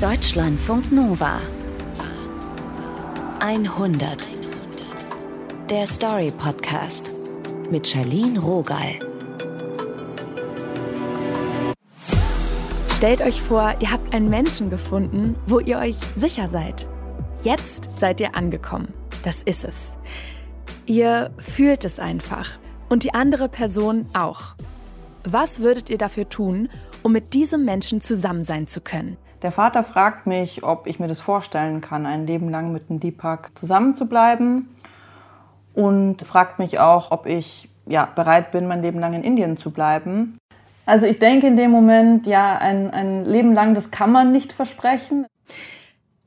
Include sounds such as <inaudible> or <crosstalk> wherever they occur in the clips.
Deutschlandfunk Nova 100 Der Story Podcast mit Charlene Rogal. Stellt euch vor, ihr habt einen Menschen gefunden, wo ihr euch sicher seid. Jetzt seid ihr angekommen. Das ist es. Ihr fühlt es einfach. Und die andere Person auch. Was würdet ihr dafür tun, um mit diesem Menschen zusammen sein zu können? Der Vater fragt mich, ob ich mir das vorstellen kann, ein Leben lang mit dem Deepak zusammenzubleiben. Und fragt mich auch, ob ich ja, bereit bin, mein Leben lang in Indien zu bleiben. Also ich denke in dem Moment, ja, ein, ein Leben lang, das kann man nicht versprechen.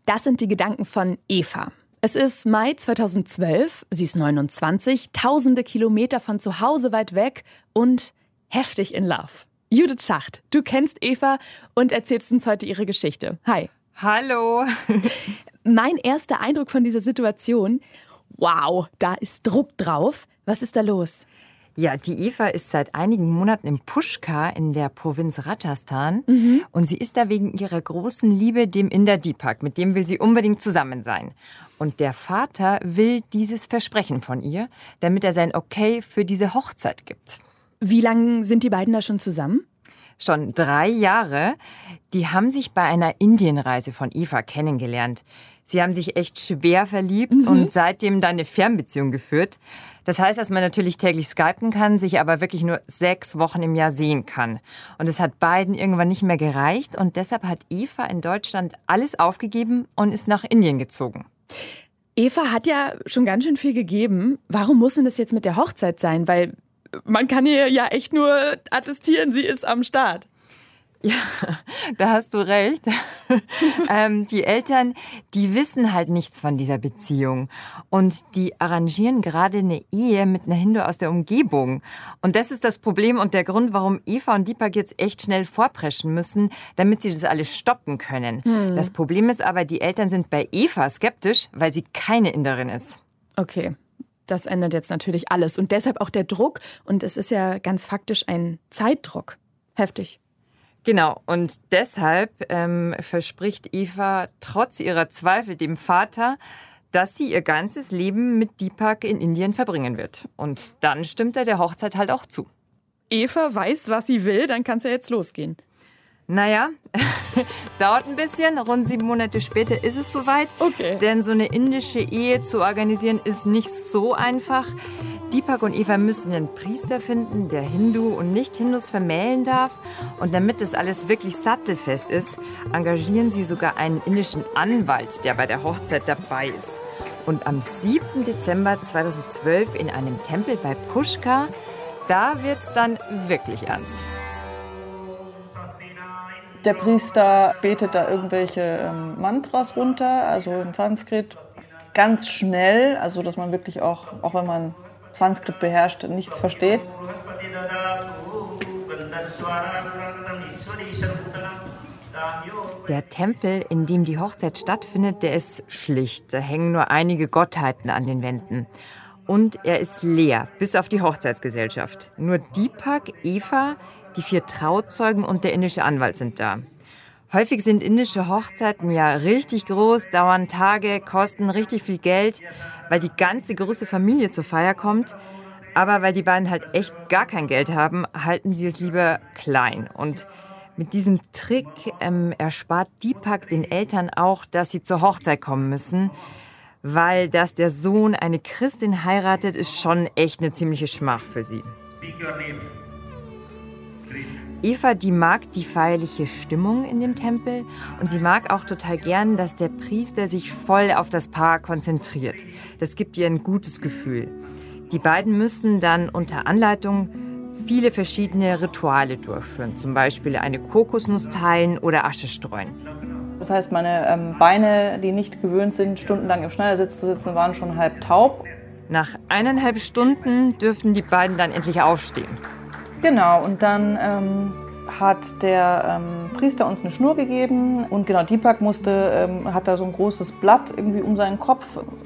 Das sind die Gedanken von Eva. Es ist Mai 2012, sie ist 29, tausende Kilometer von zu Hause weit weg und heftig in Love. Judith Schacht, du kennst Eva und erzählst uns heute ihre Geschichte. Hi. Hallo. <laughs> mein erster Eindruck von dieser Situation, wow, da ist Druck drauf. Was ist da los? Ja, die Eva ist seit einigen Monaten im Pushkar in der Provinz Rajasthan mhm. und sie ist da wegen ihrer großen Liebe dem Inder Deepak, mit dem will sie unbedingt zusammen sein. Und der Vater will dieses Versprechen von ihr, damit er sein Okay für diese Hochzeit gibt. Wie lange sind die beiden da schon zusammen? Schon drei Jahre. Die haben sich bei einer Indienreise von Eva kennengelernt. Sie haben sich echt schwer verliebt mhm. und seitdem dann eine Fernbeziehung geführt. Das heißt, dass man natürlich täglich skypen kann, sich aber wirklich nur sechs Wochen im Jahr sehen kann. Und es hat beiden irgendwann nicht mehr gereicht und deshalb hat Eva in Deutschland alles aufgegeben und ist nach Indien gezogen. Eva hat ja schon ganz schön viel gegeben. Warum muss denn das jetzt mit der Hochzeit sein? Weil man kann ihr ja echt nur attestieren, sie ist am Start. Ja, da hast du recht. <laughs> ähm, die Eltern, die wissen halt nichts von dieser Beziehung. Und die arrangieren gerade eine Ehe mit einer Hindu aus der Umgebung. Und das ist das Problem und der Grund, warum Eva und Deepak jetzt echt schnell vorpreschen müssen, damit sie das alles stoppen können. Hm. Das Problem ist aber, die Eltern sind bei Eva skeptisch, weil sie keine Inderin ist. Okay. Das ändert jetzt natürlich alles. Und deshalb auch der Druck. Und es ist ja ganz faktisch ein Zeitdruck. Heftig. Genau, und deshalb ähm, verspricht Eva trotz ihrer Zweifel dem Vater, dass sie ihr ganzes Leben mit Deepak in Indien verbringen wird. Und dann stimmt er der Hochzeit halt auch zu. Eva weiß, was sie will, dann kann es ja jetzt losgehen. Naja, <laughs> dauert ein bisschen. Rund sieben Monate später ist es soweit. Okay. Denn so eine indische Ehe zu organisieren ist nicht so einfach. Deepak und Eva müssen einen Priester finden, der Hindu und Nicht-Hindus vermählen darf. Und damit das alles wirklich sattelfest ist, engagieren sie sogar einen indischen Anwalt, der bei der Hochzeit dabei ist. Und am 7. Dezember 2012 in einem Tempel bei Pushkar, da wird's dann wirklich ernst der Priester betet da irgendwelche ähm, Mantras runter, also in Sanskrit, ganz schnell, also dass man wirklich auch, auch wenn man Sanskrit beherrscht, nichts versteht. Der Tempel, in dem die Hochzeit stattfindet, der ist schlicht. Da hängen nur einige Gottheiten an den Wänden. Und er ist leer, bis auf die Hochzeitsgesellschaft. Nur Deepak, Eva, die vier Trauzeugen und der indische Anwalt sind da. Häufig sind indische Hochzeiten ja richtig groß, dauern Tage, kosten richtig viel Geld, weil die ganze große Familie zur Feier kommt. Aber weil die beiden halt echt gar kein Geld haben, halten sie es lieber klein. Und mit diesem Trick ähm, erspart Deepak den Eltern auch, dass sie zur Hochzeit kommen müssen. Weil dass der Sohn eine Christin heiratet, ist schon echt eine ziemliche Schmach für sie. Eva, die mag die feierliche Stimmung in dem Tempel und sie mag auch total gern, dass der Priester sich voll auf das Paar konzentriert. Das gibt ihr ein gutes Gefühl. Die beiden müssen dann unter Anleitung viele verschiedene Rituale durchführen, zum Beispiel eine Kokosnuss teilen oder Asche streuen. Das heißt, meine ähm, Beine, die nicht gewöhnt sind, stundenlang im Schneidersitz zu sitzen, waren schon halb taub. Nach eineinhalb Stunden dürfen die beiden dann endlich aufstehen. Genau, und dann ähm, hat der ähm, Priester uns eine Schnur gegeben und genau, Deepak musste, ähm, hat da so ein großes Blatt irgendwie um seinen Kopf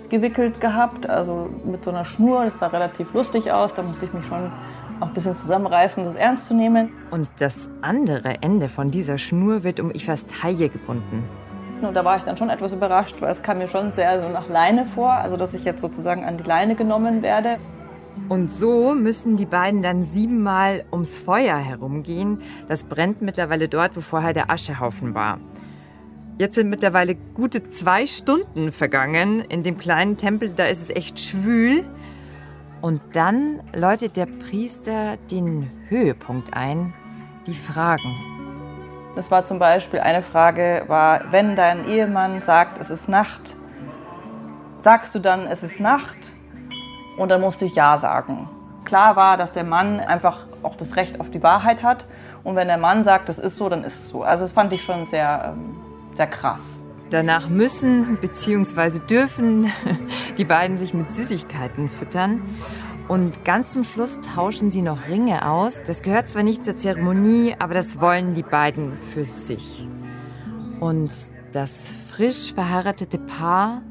gewickelt gehabt, also mit so einer Schnur, das sah relativ lustig aus, da musste ich mich schon auch ein bisschen zusammenreißen, das ernst zu nehmen. Und das andere Ende von dieser Schnur wird um Ivas Taille gebunden. und da war ich dann schon etwas überrascht, weil es kam mir schon sehr so nach Leine vor, also dass ich jetzt sozusagen an die Leine genommen werde. Und so müssen die beiden dann siebenmal ums Feuer herumgehen. Das brennt mittlerweile dort, wo vorher der Aschehaufen war. Jetzt sind mittlerweile gute zwei Stunden vergangen. In dem kleinen Tempel, da ist es echt schwül. Und dann läutet der Priester den Höhepunkt ein, die Fragen. Das war zum Beispiel eine Frage, war, wenn dein Ehemann sagt, es ist Nacht, sagst du dann, es ist Nacht? Und dann musste ich Ja sagen. Klar war, dass der Mann einfach auch das Recht auf die Wahrheit hat. Und wenn der Mann sagt, es ist so, dann ist es so. Also das fand ich schon sehr, ähm, sehr krass. Danach müssen bzw. dürfen <laughs> die beiden sich mit Süßigkeiten füttern. Und ganz zum Schluss tauschen sie noch Ringe aus. Das gehört zwar nicht zur Zeremonie, aber das wollen die beiden für sich. Und das frisch verheiratete Paar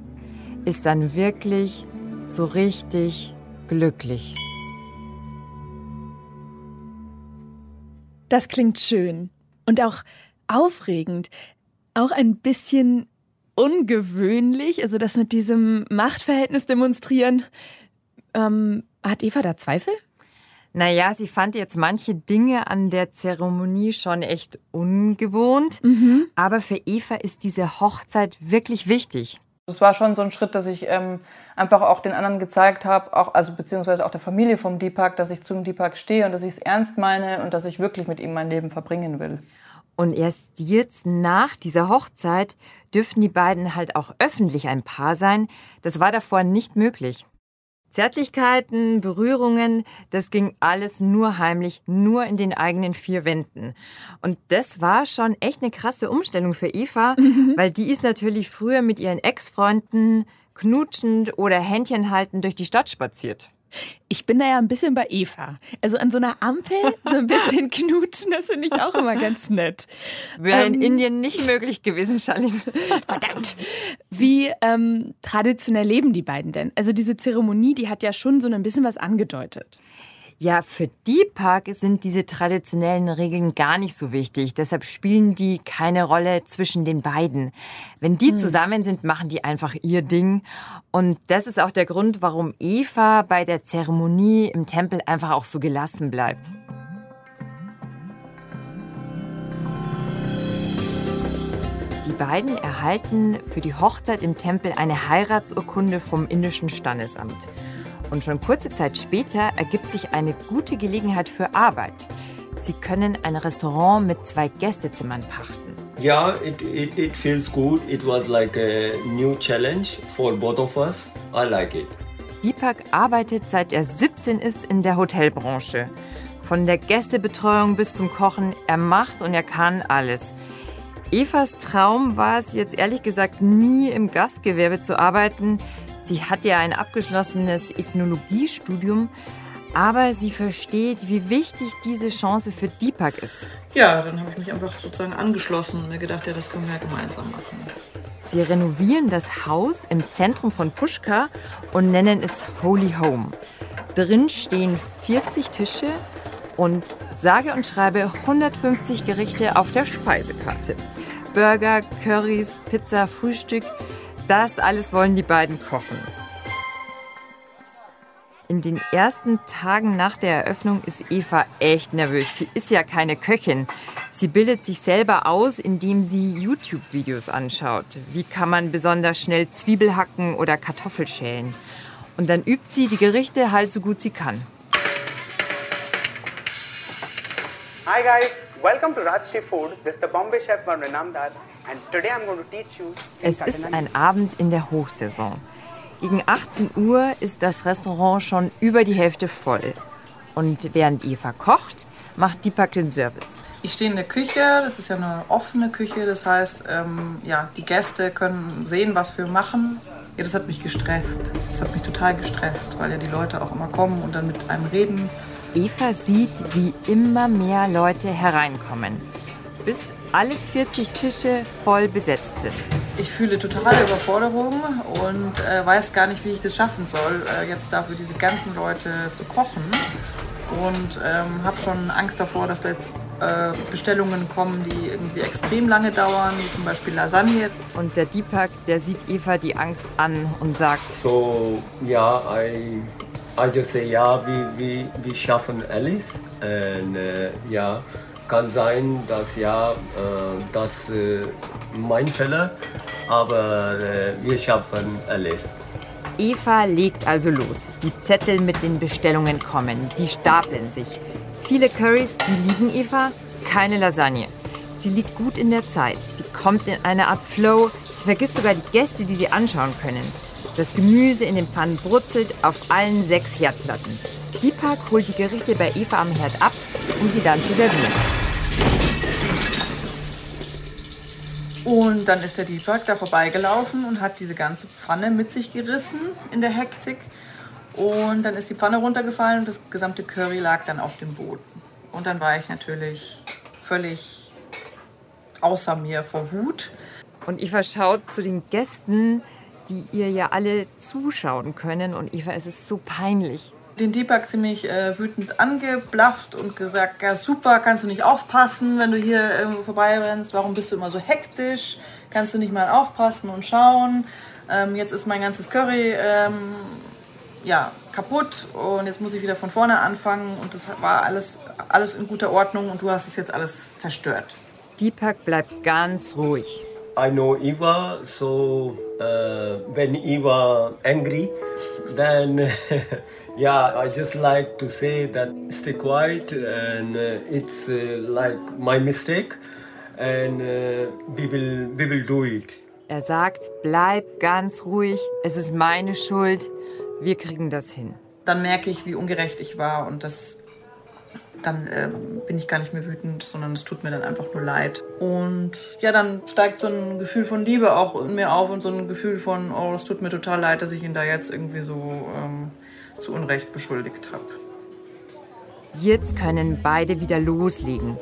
ist dann wirklich so richtig glücklich. Das klingt schön und auch aufregend, auch ein bisschen ungewöhnlich, also das mit diesem Machtverhältnis demonstrieren. Ähm, hat Eva da Zweifel? Naja, sie fand jetzt manche Dinge an der Zeremonie schon echt ungewohnt. Mhm. Aber für Eva ist diese Hochzeit wirklich wichtig. Es war schon so ein Schritt, dass ich ähm, einfach auch den anderen gezeigt habe, auch, also beziehungsweise auch der Familie vom Deepak, dass ich zum Deepak stehe und dass ich es ernst meine und dass ich wirklich mit ihm mein Leben verbringen will. Und erst jetzt nach dieser Hochzeit dürften die beiden halt auch öffentlich ein Paar sein. Das war davor nicht möglich. Zärtlichkeiten, Berührungen, das ging alles nur heimlich, nur in den eigenen vier Wänden. Und das war schon echt eine krasse Umstellung für Eva, weil die ist natürlich früher mit ihren Ex-Freunden knutschend oder Händchen haltend durch die Stadt spaziert. Ich bin da ja ein bisschen bei Eva. Also an so einer Ampel <laughs> so ein bisschen knutschen, das finde ich auch immer ganz nett. Wäre in Ähm, Indien nicht möglich gewesen, Charlene. <laughs> Verdammt. Wie ähm, traditionell leben die beiden denn? Also diese Zeremonie, die hat ja schon so ein bisschen was angedeutet. Ja, für Deepak sind diese traditionellen Regeln gar nicht so wichtig. Deshalb spielen die keine Rolle zwischen den beiden. Wenn die zusammen sind, machen die einfach ihr Ding. Und das ist auch der Grund, warum Eva bei der Zeremonie im Tempel einfach auch so gelassen bleibt. Die beiden erhalten für die Hochzeit im Tempel eine Heiratsurkunde vom indischen Standesamt. Und schon kurze Zeit später ergibt sich eine gute Gelegenheit für Arbeit. Sie können ein Restaurant mit zwei Gästezimmern pachten. Yeah, it, it, it feels good. It was like a new challenge for both of us. I like it. Deepak arbeitet seit er 17 ist in der Hotelbranche. Von der Gästebetreuung bis zum Kochen, er macht und er kann alles. Evas Traum war es jetzt ehrlich gesagt nie im Gastgewerbe zu arbeiten. Sie hat ja ein abgeschlossenes Ethnologiestudium, aber sie versteht, wie wichtig diese Chance für Deepak ist. Ja, dann habe ich mich einfach sozusagen angeschlossen und mir gedacht, ja, das können wir ja gemeinsam machen. Sie renovieren das Haus im Zentrum von Pushkar und nennen es Holy Home. Drin stehen 40 Tische und sage und schreibe 150 Gerichte auf der Speisekarte. Burger, Currys, Pizza, Frühstück, das alles wollen die beiden kochen. In den ersten Tagen nach der Eröffnung ist Eva echt nervös. Sie ist ja keine Köchin. Sie bildet sich selber aus, indem sie YouTube-Videos anschaut. Wie kann man besonders schnell Zwiebel hacken oder Kartoffel schälen? Und dann übt sie die Gerichte halt so gut sie kann. Hi guys, welcome to Rajshri Food. This is the Bombay chef Varun Namdar and today I'm going to teach you in Es ist ein Abend in der Hochsaison. Gegen 18 Uhr ist das Restaurant schon über die Hälfte voll. Und während Eva kocht, macht Deepak den Service. Ich stehe in der Küche, das ist ja eine offene Küche, das heißt, ähm, ja, die Gäste können sehen, was wir machen. Ja, das hat mich gestresst. Das hat mich total gestresst, weil ja die Leute auch immer kommen und dann mit einem reden. Eva sieht, wie immer mehr Leute hereinkommen, bis alle 40 Tische voll besetzt sind. Ich fühle totale Überforderung und äh, weiß gar nicht, wie ich das schaffen soll, äh, jetzt dafür diese ganzen Leute zu kochen. Und ähm, habe schon Angst davor, dass da jetzt äh, Bestellungen kommen, die irgendwie extrem lange dauern, wie zum Beispiel Lasagne. Und der Deepak, der sieht Eva die Angst an und sagt: So, ja, yeah, I, Just say, ja, wir, wir, wir schaffen alles. Und äh, ja, kann sein, dass ja, äh, das äh, mein Fehler, aber äh, wir schaffen alles. Eva legt also los. Die Zettel mit den Bestellungen kommen, die stapeln sich. Viele Currys, die lieben Eva, keine Lasagne. Sie liegt gut in der Zeit. Sie kommt in eine Art Flow. Sie vergisst sogar die Gäste, die sie anschauen können. Das Gemüse in den Pfannen brutzelt auf allen sechs Herdplatten. Deepak holt die Gerichte bei Eva am Herd ab, um sie dann zu servieren. Und dann ist der Deepak da vorbeigelaufen und hat diese ganze Pfanne mit sich gerissen in der Hektik. Und dann ist die Pfanne runtergefallen und das gesamte Curry lag dann auf dem Boden. Und dann war ich natürlich völlig außer mir vor Wut. Und Eva schaut zu den Gästen, die ihr ja alle zuschauen können. Und Eva, es ist so peinlich den Deepak ziemlich äh, wütend angeblafft und gesagt, ja super, kannst du nicht aufpassen, wenn du hier irgendwo vorbeirennst, warum bist du immer so hektisch, kannst du nicht mal aufpassen und schauen, ähm, jetzt ist mein ganzes Curry ähm, ja, kaputt und jetzt muss ich wieder von vorne anfangen und das war alles, alles in guter Ordnung und du hast es jetzt alles zerstört. Deepak bleibt ganz ruhig. I know Eva, so uh, when Eva angry, then <laughs> yeah, I just like to say that stay quiet and uh, it's uh, like my mistake and uh, we will we will do it. Er sagt, bleib ganz ruhig, es ist meine Schuld, wir kriegen das hin. Dann merke ich, wie ungerecht ich war und das dann äh, bin ich gar nicht mehr wütend, sondern es tut mir dann einfach nur leid. Und ja, dann steigt so ein Gefühl von Liebe auch in mir auf und so ein Gefühl von, oh, es tut mir total leid, dass ich ihn da jetzt irgendwie so ähm, zu Unrecht beschuldigt habe. Jetzt können beide wieder loslegen.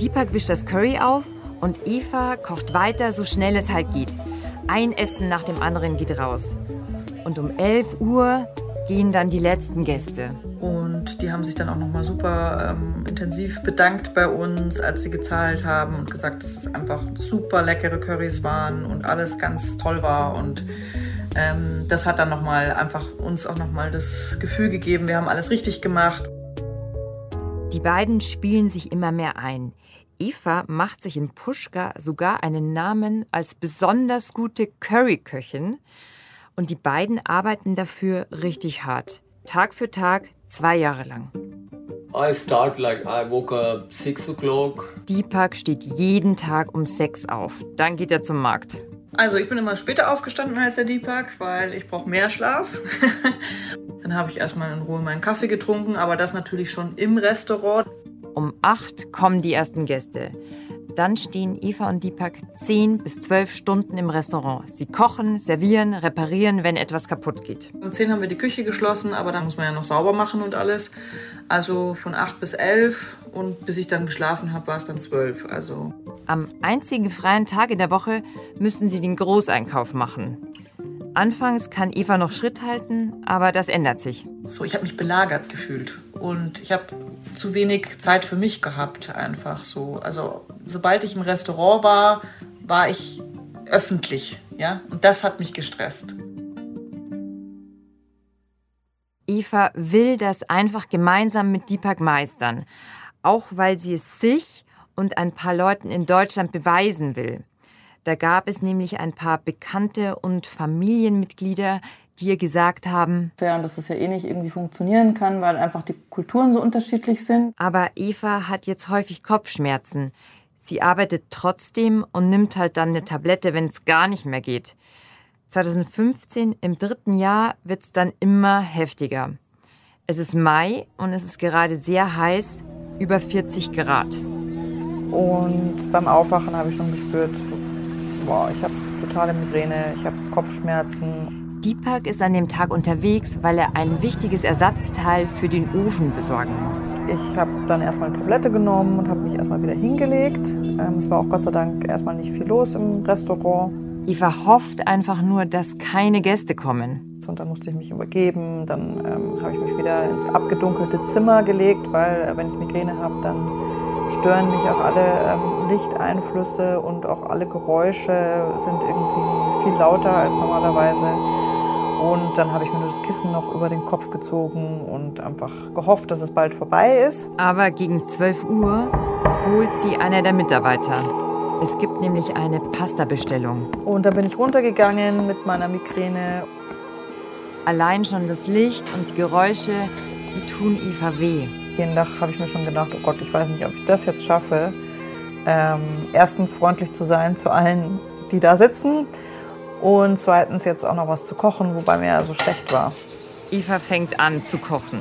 Deepak wischt das Curry auf und Eva kocht weiter, so schnell es halt geht. Ein Essen nach dem anderen geht raus. Und um 11 Uhr gehen dann die letzten Gäste. Und die haben sich dann auch nochmal super ähm, intensiv bedankt bei uns, als sie gezahlt haben und gesagt, dass es einfach super leckere Currys waren und alles ganz toll war. Und ähm, das hat dann nochmal einfach uns auch nochmal das Gefühl gegeben, wir haben alles richtig gemacht. Die beiden spielen sich immer mehr ein. Eva macht sich in Puschka sogar einen Namen als besonders gute Curryköchin. Und die beiden arbeiten dafür richtig hart. Tag für Tag, zwei Jahre lang. I start like I woke up six o'clock. Deepak steht jeden Tag um sechs auf. Dann geht er zum Markt. Also ich bin immer später aufgestanden als der Deepak, weil ich brauche mehr Schlaf. <laughs> Dann habe ich erstmal in Ruhe meinen Kaffee getrunken, aber das natürlich schon im Restaurant. Um acht kommen die ersten Gäste. Dann stehen Eva und Deepak zehn bis zwölf Stunden im Restaurant. Sie kochen, servieren, reparieren, wenn etwas kaputt geht. Um zehn haben wir die Küche geschlossen, aber dann muss man ja noch sauber machen und alles. Also von acht bis elf und bis ich dann geschlafen habe, war es dann zwölf. Also am einzigen freien Tag in der Woche müssen sie den Großeinkauf machen. Anfangs kann Eva noch Schritt halten, aber das ändert sich. So, ich habe mich belagert gefühlt und ich habe zu wenig Zeit für mich gehabt einfach so. Also sobald ich im Restaurant war, war ich öffentlich, ja, und das hat mich gestresst. Eva will das einfach gemeinsam mit Deepak meistern, auch weil sie es sich und ein paar Leuten in Deutschland beweisen will. Da gab es nämlich ein paar Bekannte und Familienmitglieder, die ihr gesagt haben, ja, dass es ja eh nicht irgendwie funktionieren kann, weil einfach die Kulturen so unterschiedlich sind. Aber Eva hat jetzt häufig Kopfschmerzen. Sie arbeitet trotzdem und nimmt halt dann eine Tablette, wenn es gar nicht mehr geht. 2015, im dritten Jahr, wird es dann immer heftiger. Es ist Mai und es ist gerade sehr heiß, über 40 Grad. Und beim Aufwachen habe ich schon gespürt, boah, ich habe totale Migräne, ich habe Kopfschmerzen. Deepak ist an dem Tag unterwegs, weil er ein wichtiges Ersatzteil für den Ofen besorgen muss. Ich habe dann erstmal eine Tablette genommen und habe mich erstmal wieder hingelegt. Ähm, es war auch Gott sei Dank erstmal nicht viel los im Restaurant. Eva hofft einfach nur, dass keine Gäste kommen. Und dann musste ich mich übergeben. Dann ähm, habe ich mich wieder ins abgedunkelte Zimmer gelegt, weil äh, wenn ich Migräne habe, dann stören mich auch alle ähm, Lichteinflüsse und auch alle Geräusche sind irgendwie viel lauter als normalerweise. Und dann habe ich mir nur das Kissen noch über den Kopf gezogen und einfach gehofft, dass es bald vorbei ist. Aber gegen 12 Uhr holt sie einer der Mitarbeiter. Es gibt nämlich eine Pasta-Bestellung. Und dann bin ich runtergegangen mit meiner Migräne. Allein schon das Licht und die Geräusche, die tun Eva weh. Jeden Tag habe ich mir schon gedacht, oh Gott, ich weiß nicht, ob ich das jetzt schaffe. Ähm, erstens freundlich zu sein zu allen, die da sitzen. Und zweitens jetzt auch noch was zu kochen, wobei mir ja so schlecht war. Eva fängt an zu kochen.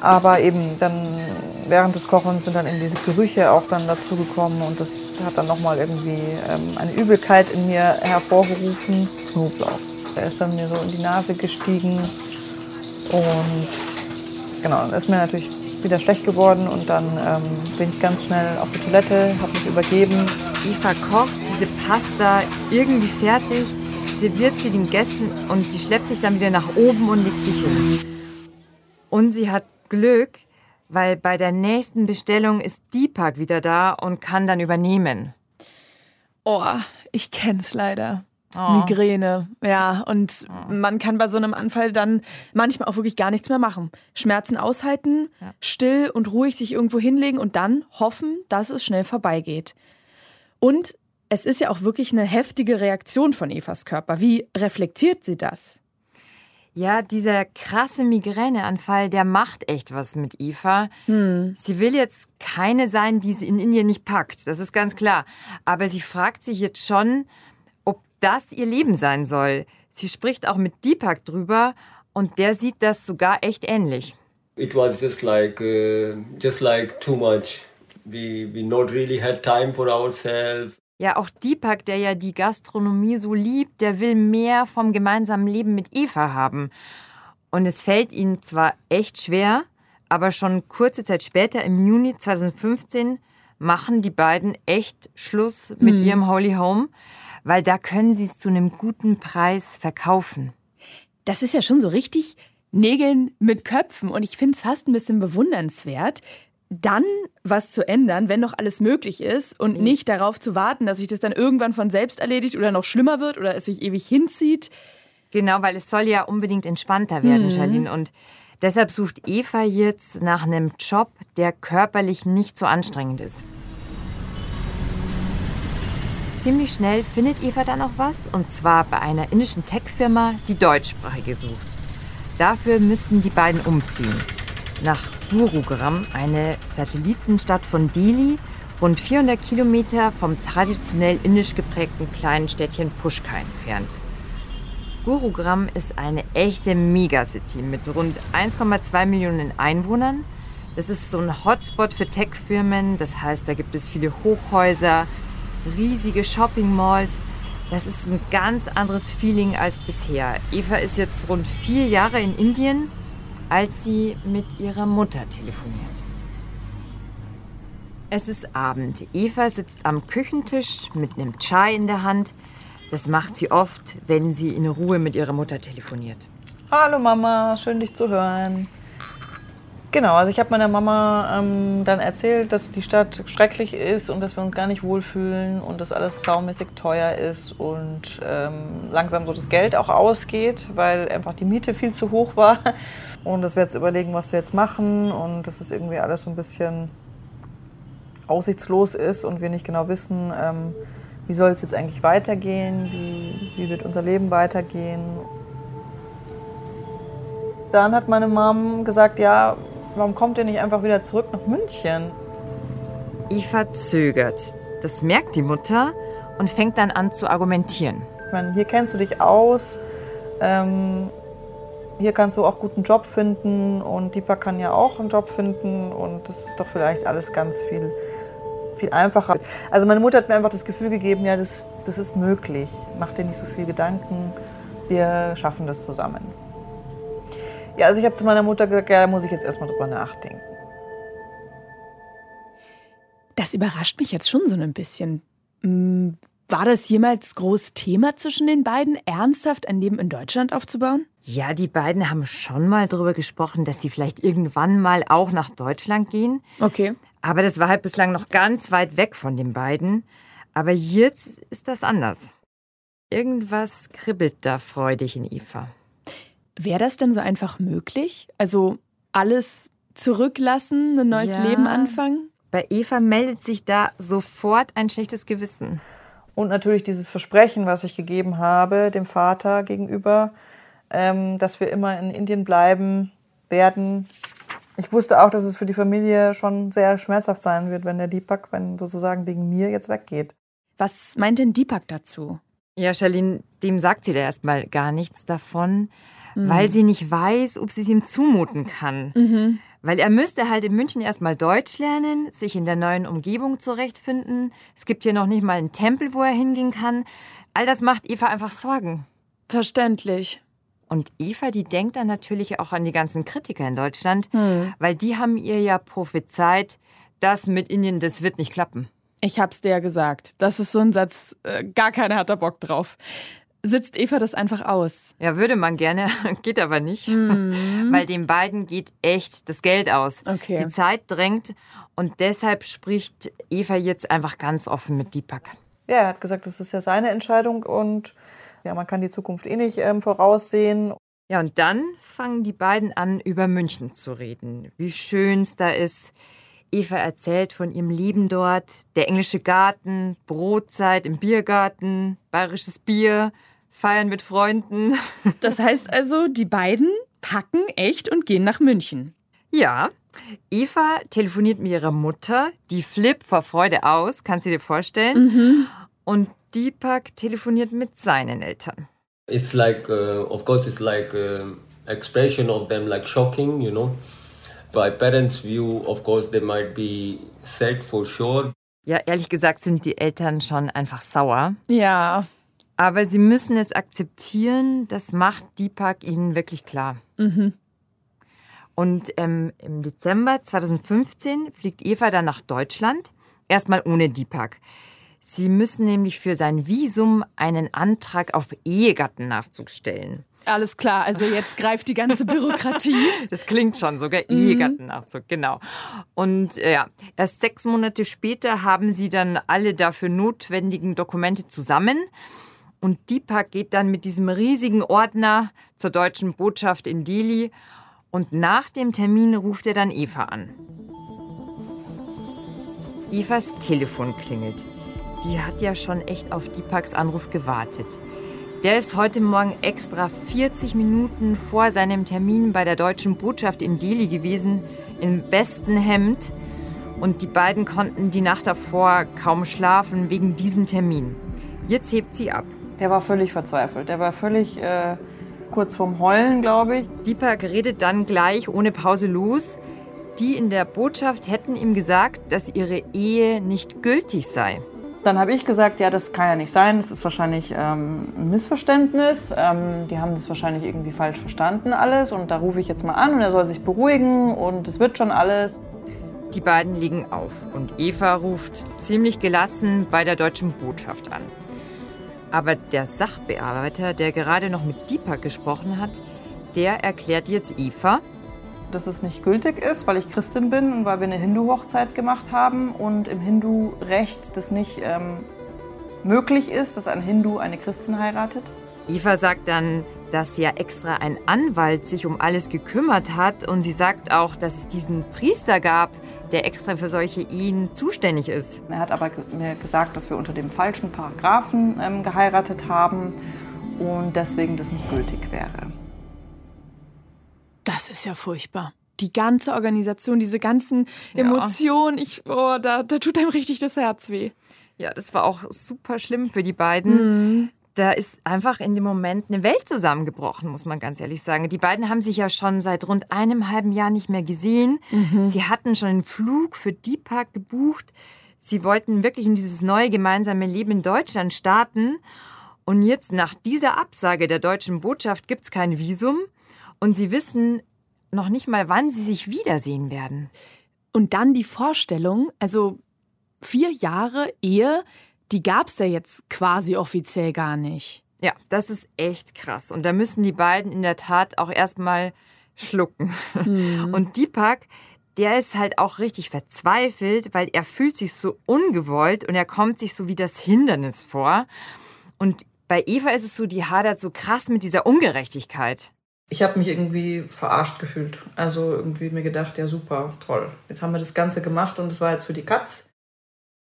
Aber eben dann während des Kochens sind dann eben diese Gerüche auch dann dazu gekommen und das hat dann nochmal irgendwie ähm, eine Übelkeit in mir hervorgerufen. Knoblauch. Der ist dann mir so in die Nase gestiegen und genau, dann ist mir natürlich wieder schlecht geworden und dann ähm, bin ich ganz schnell auf die Toilette, habe mich übergeben. Eva kocht diese Pasta irgendwie fertig, serviert sie den Gästen und die schleppt sich dann wieder nach oben und legt sich hin. Und sie hat Glück, weil bei der nächsten Bestellung ist Deepak wieder da und kann dann übernehmen. Oh, ich kenn's leider. Oh. Migräne, ja. Und man kann bei so einem Anfall dann manchmal auch wirklich gar nichts mehr machen. Schmerzen aushalten, Ja. still und ruhig sich irgendwo hinlegen und dann hoffen, dass es schnell vorbeigeht. Und es ist ja auch wirklich eine heftige Reaktion von Evas Körper. Wie reflektiert sie das? Ja, dieser krasse Migräneanfall, der macht echt was mit Eva. Sie will jetzt keine sein, die sie in Indien nicht packt, das ist ganz klar. Aber sie fragt sich jetzt schon, ob das ihr Leben sein soll. Sie spricht auch mit Deepak drüber und der sieht das sogar echt ähnlich. It was just like uh, just like too much. We we not really had time for ourselves. Ja, auch Deepak, der ja die Gastronomie so liebt, der will mehr vom gemeinsamen Leben mit Eva haben. Und es fällt ihm zwar echt schwer, aber schon kurze Zeit später, im Juni 2015, machen die beiden echt Schluss mit ihrem Holy Home, weil da können sie es zu einem guten Preis verkaufen. Das ist ja schon so richtig Nägeln mit Köpfen und ich finde es fast ein bisschen bewundernswert, dann was zu ändern, wenn noch alles möglich ist und nicht darauf zu warten, dass sich das dann irgendwann von selbst erledigt oder noch schlimmer wird oder es sich ewig hinzieht. Genau, weil es soll ja unbedingt entspannter werden, Charlene. Und deshalb sucht Eva jetzt nach einem Job, der körperlich nicht so anstrengend ist. Ziemlich schnell findet Eva dann auch was, und zwar bei einer indischen Tech-Firma, die Deutschsprachige sucht. Dafür müssten die beiden umziehen. Nach Gurugram, eine Satellitenstadt von Delhi, rund 400 Kilometer vom traditionell indisch geprägten kleinen Städtchen Pushkar entfernt. Gurugram ist eine echte Megacity mit rund 1,2 Millionen Einwohnern. Das ist so ein Hotspot für Tech-Firmen. Das heißt, da gibt es viele Hochhäuser, riesige Shopping-Malls. Das ist ein ganz anderes Feeling als bisher. Eva ist jetzt rund vier Jahre in Indien, als sie mit ihrer Mutter telefoniert. Es ist Abend. Eva sitzt am Küchentisch mit einem Chai in der Hand. Das macht sie oft, wenn sie in Ruhe mit ihrer Mutter telefoniert. Hallo Mama, schön dich zu hören. Genau, also ich habe meiner Mama ähm, dann erzählt, dass die Stadt schrecklich ist und dass wir uns gar nicht wohlfühlen und dass alles saumäßig teuer ist und ähm, langsam so das Geld auch ausgeht, weil einfach die Miete viel zu hoch war. <laughs> Und dass wir jetzt überlegen, was wir jetzt machen und dass es irgendwie alles so ein bisschen aussichtslos ist und wir nicht genau wissen, ähm, wie soll es jetzt eigentlich weitergehen, wie, wie wird unser Leben weitergehen. Dann hat meine Mom gesagt, ja, warum kommt ihr nicht einfach wieder zurück nach München? Eva zögert. Das merkt die Mutter und fängt dann an zu argumentieren. Ich meine, hier kennst du dich aus, ähm, hier kannst du auch guten Job finden und Deepak kann ja auch einen Job finden und das ist doch vielleicht alles ganz viel, viel einfacher. Also meine Mutter hat mir einfach das Gefühl gegeben, ja, das, das ist möglich. Mach dir nicht so viel Gedanken, wir schaffen das zusammen. Ja, also ich habe zu meiner Mutter gesagt, ja, da muss ich jetzt erstmal drüber nachdenken. Das überrascht mich jetzt schon so ein bisschen. Mm, War das jemals groß Thema zwischen den beiden, ernsthaft ein Leben in Deutschland aufzubauen? Ja, die beiden haben schon mal darüber gesprochen, dass sie vielleicht irgendwann mal auch nach Deutschland gehen. Okay. Aber das war halt bislang noch ganz weit weg von den beiden. Aber jetzt ist das anders. Irgendwas kribbelt da freudig in Eva. Wäre das denn so einfach möglich? Also alles zurücklassen, ein neues Ja. Leben anfangen? Bei Eva meldet sich da sofort ein schlechtes Gewissen. Und natürlich dieses Versprechen, was ich gegeben habe dem Vater gegenüber, ähm, dass wir immer in Indien bleiben werden. Ich wusste auch, dass es für die Familie schon sehr schmerzhaft sein wird, wenn der Deepak, wenn sozusagen wegen mir jetzt weggeht. Was meint denn Deepak dazu? Ja, Charlene, dem sagt sie da erstmal gar nichts davon, weil sie nicht weiß, ob sie es ihm zumuten kann. Weil er müsste halt in München erstmal Deutsch lernen, sich in der neuen Umgebung zurechtfinden. Es gibt hier noch nicht mal einen Tempel, wo er hingehen kann. All das macht Eva einfach Sorgen. Verständlich. Und Eva, die denkt dann natürlich auch an die ganzen Kritiker in Deutschland, weil die haben ihr ja prophezeit, das mit Indien, das wird nicht klappen. Ich hab's dir ja gesagt. Das ist so ein Satz, äh, gar keiner hat da Bock drauf. Sitzt Eva das einfach aus? Ja, würde man gerne, <laughs> geht aber nicht. <laughs> Weil den beiden geht echt das Geld aus. Okay. Die Zeit drängt und deshalb spricht Eva jetzt einfach ganz offen mit Deepak. Ja, er hat gesagt, das ist ja seine Entscheidung und ja, man kann die Zukunft eh nicht ähm, voraussehen. Ja, und dann fangen die beiden an, über München zu reden. Wie schön es da ist. Eva erzählt von ihrem Leben dort, der englische Garten, Brotzeit im Biergarten, bayerisches Bier, Feiern mit Freunden. <laughs> Das heißt also, die beiden packen echt und gehen nach München. Ja, Eva telefoniert mit ihrer Mutter, die flippt vor Freude aus, kannst du dir vorstellen. Und Deepak telefoniert mit seinen Eltern. It's like, uh, of course, it's like um expression of them like shocking, you know. By parents' view, of course, they might be sad for sure. Ja, ehrlich gesagt sind die Eltern schon einfach sauer. Ja. Aber sie müssen es akzeptieren, das macht Deepak ihnen wirklich klar. Und ähm, im Dezember 2015 fliegt Eva dann nach Deutschland, erstmal ohne Deepak. Sie müssen nämlich für sein Visum einen Antrag auf Ehegattennachzug stellen. Alles klar, also jetzt greift die ganze Bürokratie. <laughs> Das klingt schon sogar Ehegattennachzug, genau. Und äh, ja, erst sechs Monate später haben sie dann alle dafür notwendigen Dokumente zusammen. Und Deepak geht dann mit diesem riesigen Ordner zur deutschen Botschaft in Delhi. Und nach dem Termin ruft er dann Eva an. Evas Telefon klingelt. Die hat ja schon echt auf Deepaks Anruf gewartet. Der ist heute Morgen extra 40 Minuten vor seinem Termin bei der deutschen Botschaft in Delhi gewesen, im besten Hemd. Und die beiden konnten die Nacht davor kaum schlafen wegen diesem Termin. Jetzt hebt sie ab. Der war völlig verzweifelt. Der war völlig äh, kurz vorm Heulen, glaube ich. Deepak redet dann gleich ohne Pause los. Die in der Botschaft hätten ihm gesagt, dass ihre Ehe nicht gültig sei. Dann habe ich gesagt, ja, das kann ja nicht sein. Das ist wahrscheinlich ähm, ein Missverständnis. Ähm, die haben das wahrscheinlich irgendwie falsch verstanden alles. Und da rufe ich jetzt mal an und er soll sich beruhigen und es wird schon alles. Die beiden liegen auf und Eva ruft ziemlich gelassen bei der deutschen Botschaft an. Aber der Sachbearbeiter, der gerade noch mit Deepak gesprochen hat, der erklärt jetzt Eva, dass es nicht gültig ist, weil ich Christin bin und weil wir eine Hindu-Hochzeit gemacht haben und im Hindu-Recht das nicht ähm, möglich ist, dass ein Hindu eine Christin heiratet. Eva sagt dann, dass ja extra ein Anwalt sich um alles gekümmert hat und sie sagt auch, dass es diesen Priester gab, der extra für solche Ehen zuständig ist. Er hat aber mir gesagt, dass wir unter dem falschen Paragraphen ähm, geheiratet haben und deswegen das nicht gültig wäre. Das ist ja furchtbar. Die ganze Organisation, diese ganzen Emotionen, ich, oh, da, da tut einem richtig das Herz weh. Ja, das war auch super schlimm für die beiden. Da ist einfach in dem Moment eine Welt zusammengebrochen, muss man ganz ehrlich sagen. Die beiden haben sich ja schon seit rund einem halben Jahr nicht mehr gesehen. Sie hatten schon einen Flug für Deepak gebucht. Sie wollten wirklich in dieses neue gemeinsame Leben in Deutschland starten. Und jetzt nach dieser Absage der deutschen Botschaft gibt's kein Visum. Und sie wissen noch nicht mal, wann sie sich wiedersehen werden. Und dann die Vorstellung, also vier Jahre Ehe, die gab's ja jetzt quasi offiziell gar nicht. Ja, das ist echt krass. Und da müssen die beiden in der Tat auch erstmal schlucken. Und Deepak, der ist halt auch richtig verzweifelt, weil er fühlt sich so ungewollt und er kommt sich so wie das Hindernis vor. Und bei Eva ist es so, die hadert so krass mit dieser Ungerechtigkeit. Ich habe mich irgendwie verarscht gefühlt. Also irgendwie mir gedacht, ja super, toll. Jetzt haben wir das Ganze gemacht und es war jetzt für die Katz.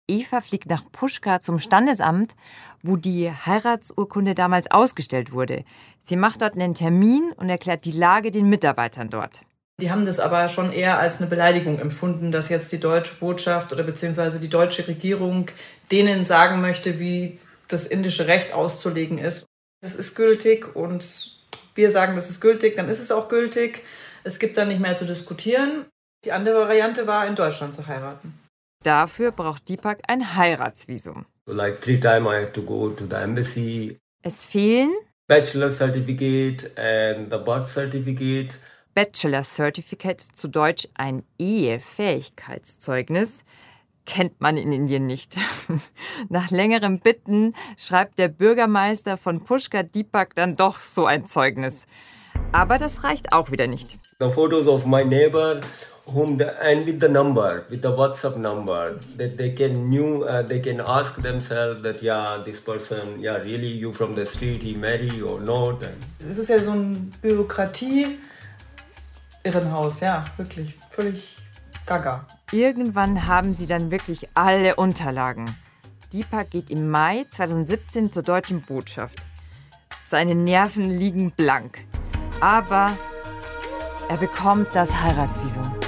Eva fliegt nach Puschka zum Standesamt, wo die Heiratsurkunde damals ausgestellt wurde. Sie macht dort einen Termin und erklärt die Lage den Mitarbeitern dort. Die haben das aber schon eher als eine Beleidigung empfunden, dass jetzt die deutsche Botschaft oder beziehungsweise die deutsche Regierung denen sagen möchte, wie das indische Recht auszulegen ist. Das ist gültig und wir sagen, das ist gültig, dann ist es auch gültig. Es gibt dann nicht mehr zu diskutieren. Die andere Variante war, in Deutschland zu heiraten. Dafür braucht Deepak ein Heiratsvisum. Like three times I have to go to the embassy. Es fehlen Bachelor certificate and the birth certificate. Bachelor Certificate, zu Deutsch ein Ehefähigkeitszeugnis, kennt man in Indien nicht. <laughs> Nach längerem Bitten schreibt der Bürgermeister von Pushkar Deepak dann doch so ein Zeugnis. Aber das reicht auch wieder nicht. The photos of my neighbor whom the, and with the number with the whatsapp number that they can new uh, they can ask themselves that yeah this person yeah really you from the street he marry or not Es ist ja so ein Bürokratie Irrenhaus, ja, wirklich völlig gaga. Irgendwann haben sie dann wirklich alle Unterlagen. Deepak geht im Mai 2017 zur deutschen Botschaft. Seine Nerven liegen blank. Aber er bekommt das Heiratsvisum.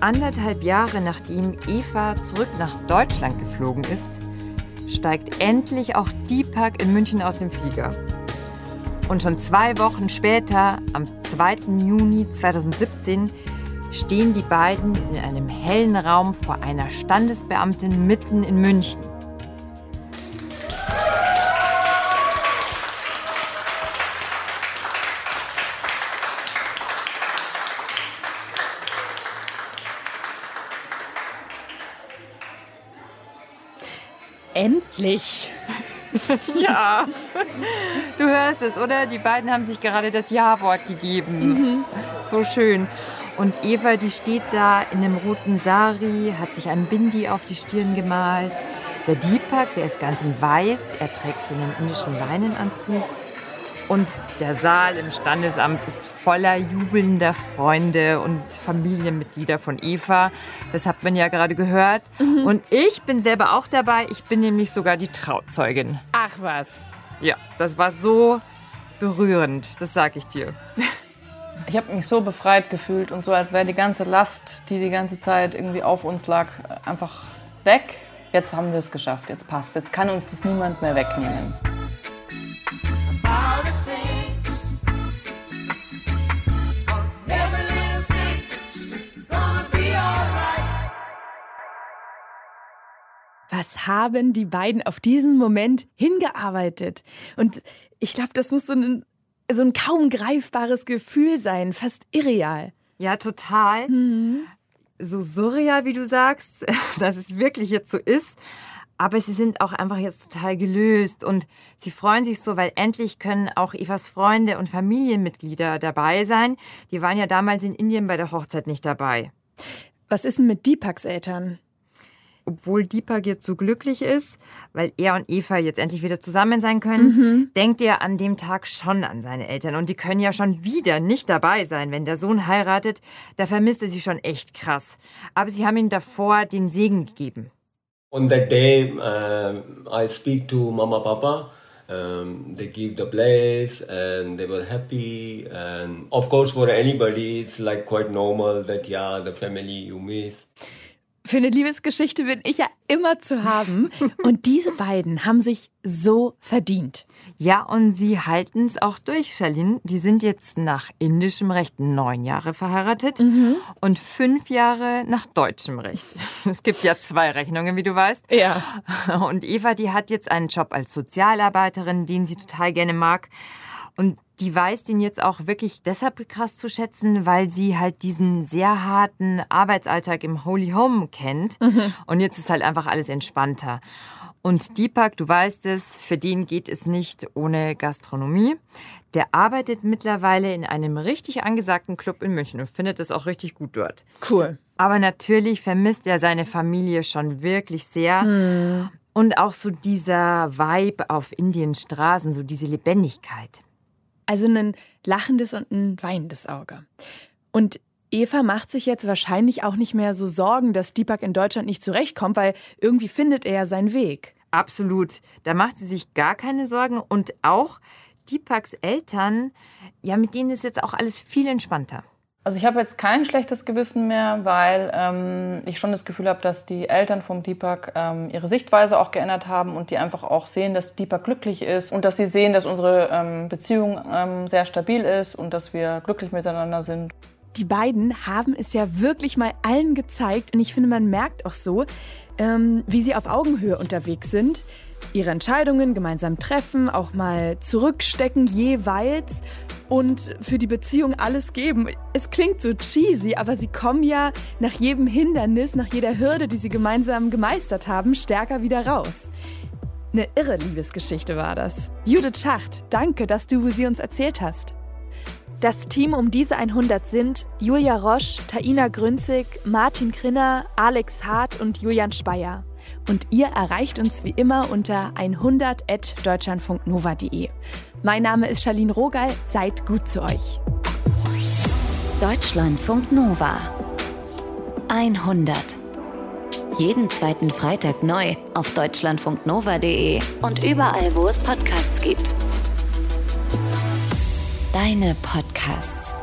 Anderthalb Jahre nachdem Eva zurück nach Deutschland geflogen ist, steigt endlich auch Deepak in München aus dem Flieger. Und schon zwei Wochen später, am 2. Juni 2017, stehen die beiden in einem hellen Raum vor einer Standesbeamtin mitten in München. Endlich. <laughs> Ja. Du hörst es, oder? Die beiden haben sich gerade das Ja-Wort gegeben. So schön. Und Eva, die steht da in einem roten Sari, hat sich ein Bindi auf die Stirn gemalt. Der Deepak, der ist ganz in weiß, er trägt so einen indischen Leinenanzug. Und der Saal im Standesamt ist voller jubelnder Freunde und Familienmitglieder von Eva. Das hat man ja gerade gehört. Und ich bin selber auch dabei. Ich bin nämlich sogar die Trauzeugin. Ach was. Ja, das war so berührend, das sag ich dir. Ich habe mich so befreit gefühlt und so, als wäre die ganze Last, die die ganze Zeit irgendwie auf uns lag, einfach weg. Jetzt haben wir es geschafft, jetzt passt. Jetzt kann uns das niemand mehr wegnehmen. Was haben die beiden auf diesen Moment hingearbeitet? Und ich glaube, das muss so ein, so ein kaum greifbares Gefühl sein, fast irreal. Ja, total. So surreal, wie du sagst, <laughs> dass es wirklich jetzt so ist. Aber sie sind auch einfach jetzt total gelöst und sie freuen sich so, weil endlich können auch Evas Freunde und Familienmitglieder dabei sein. Die waren ja damals in Indien bei der Hochzeit nicht dabei. Was ist denn mit Deepaks Eltern? Obwohl Deepak jetzt so glücklich ist, weil er und Eva jetzt endlich wieder zusammen sein können, denkt er an dem Tag schon an seine Eltern. Und die können ja schon wieder nicht dabei sein, wenn der Sohn heiratet. Da vermisst er sie schon echt krass. Aber sie haben ihm davor den Segen gegeben. on that day um, i speak to mama papa um, they give the place and they were happy and of course for anybody it's like quite normal that yeah the family you miss Für eine Liebesgeschichte bin ich ja immer zu haben. <laughs> Und diese beiden haben sich so verdient. Ja, und sie halten es auch durch, Charlene. Die sind jetzt nach indischem Recht neun Jahre verheiratet und fünf Jahre nach deutschem Recht. <laughs> Es gibt ja zwei Rechnungen, wie du weißt. Ja. Und Eva, die hat jetzt einen Job als Sozialarbeiterin, den sie total gerne mag. Und die weiß den jetzt auch wirklich deshalb krass zu schätzen, weil sie halt diesen sehr harten Arbeitsalltag im Holy Home kennt. Und jetzt ist halt einfach alles entspannter. Und Deepak, du weißt es, für den geht es nicht ohne Gastronomie. Der arbeitet mittlerweile in einem richtig angesagten Club in München und findet es auch richtig gut dort. Cool. Aber natürlich vermisst er seine Familie schon wirklich sehr. Hm. Und auch so dieser Vibe auf Indiens Straßen, so diese Lebendigkeit. Also ein lachendes und ein weinendes Auge. Und Eva macht sich jetzt wahrscheinlich auch nicht mehr so Sorgen, dass Deepak in Deutschland nicht zurechtkommt, weil irgendwie findet er ja seinen Weg. Absolut. Da macht sie sich gar keine Sorgen. Und auch Deepaks Eltern, ja, mit denen ist jetzt auch alles viel entspannter. Also ich habe jetzt kein schlechtes Gewissen mehr, weil ähm, ich schon das Gefühl habe, dass die Eltern vom Deepak ähm, ihre Sichtweise auch geändert haben und die einfach auch sehen, dass Deepak glücklich ist und dass sie sehen, dass unsere ähm, Beziehung ähm, sehr stabil ist und dass wir glücklich miteinander sind. Die beiden haben es ja wirklich mal allen gezeigt und ich finde, man merkt auch so, ähm, wie sie auf Augenhöhe unterwegs sind. Ihre Entscheidungen gemeinsam treffen, auch mal zurückstecken jeweils und für die Beziehung alles geben. Es klingt so cheesy, aber sie kommen ja nach jedem Hindernis, nach jeder Hürde, die sie gemeinsam gemeistert haben, stärker wieder raus. Eine irre Liebesgeschichte war das. Judith Schacht, danke, dass du sie uns erzählt hast. Das Team um diese 100 sind Julia Roche, Taina Grünzig, Martin Krinner, Alex Hart und Julian Speyer. Und ihr erreicht uns wie immer unter 100.deutschlandfunknova.de. Mein Name ist Charlene Rogal, seid gut zu euch. Deutschlandfunk Nova 100. Jeden zweiten Freitag neu auf deutschlandfunknova.de und überall, wo es Podcasts gibt. Deine Podcasts.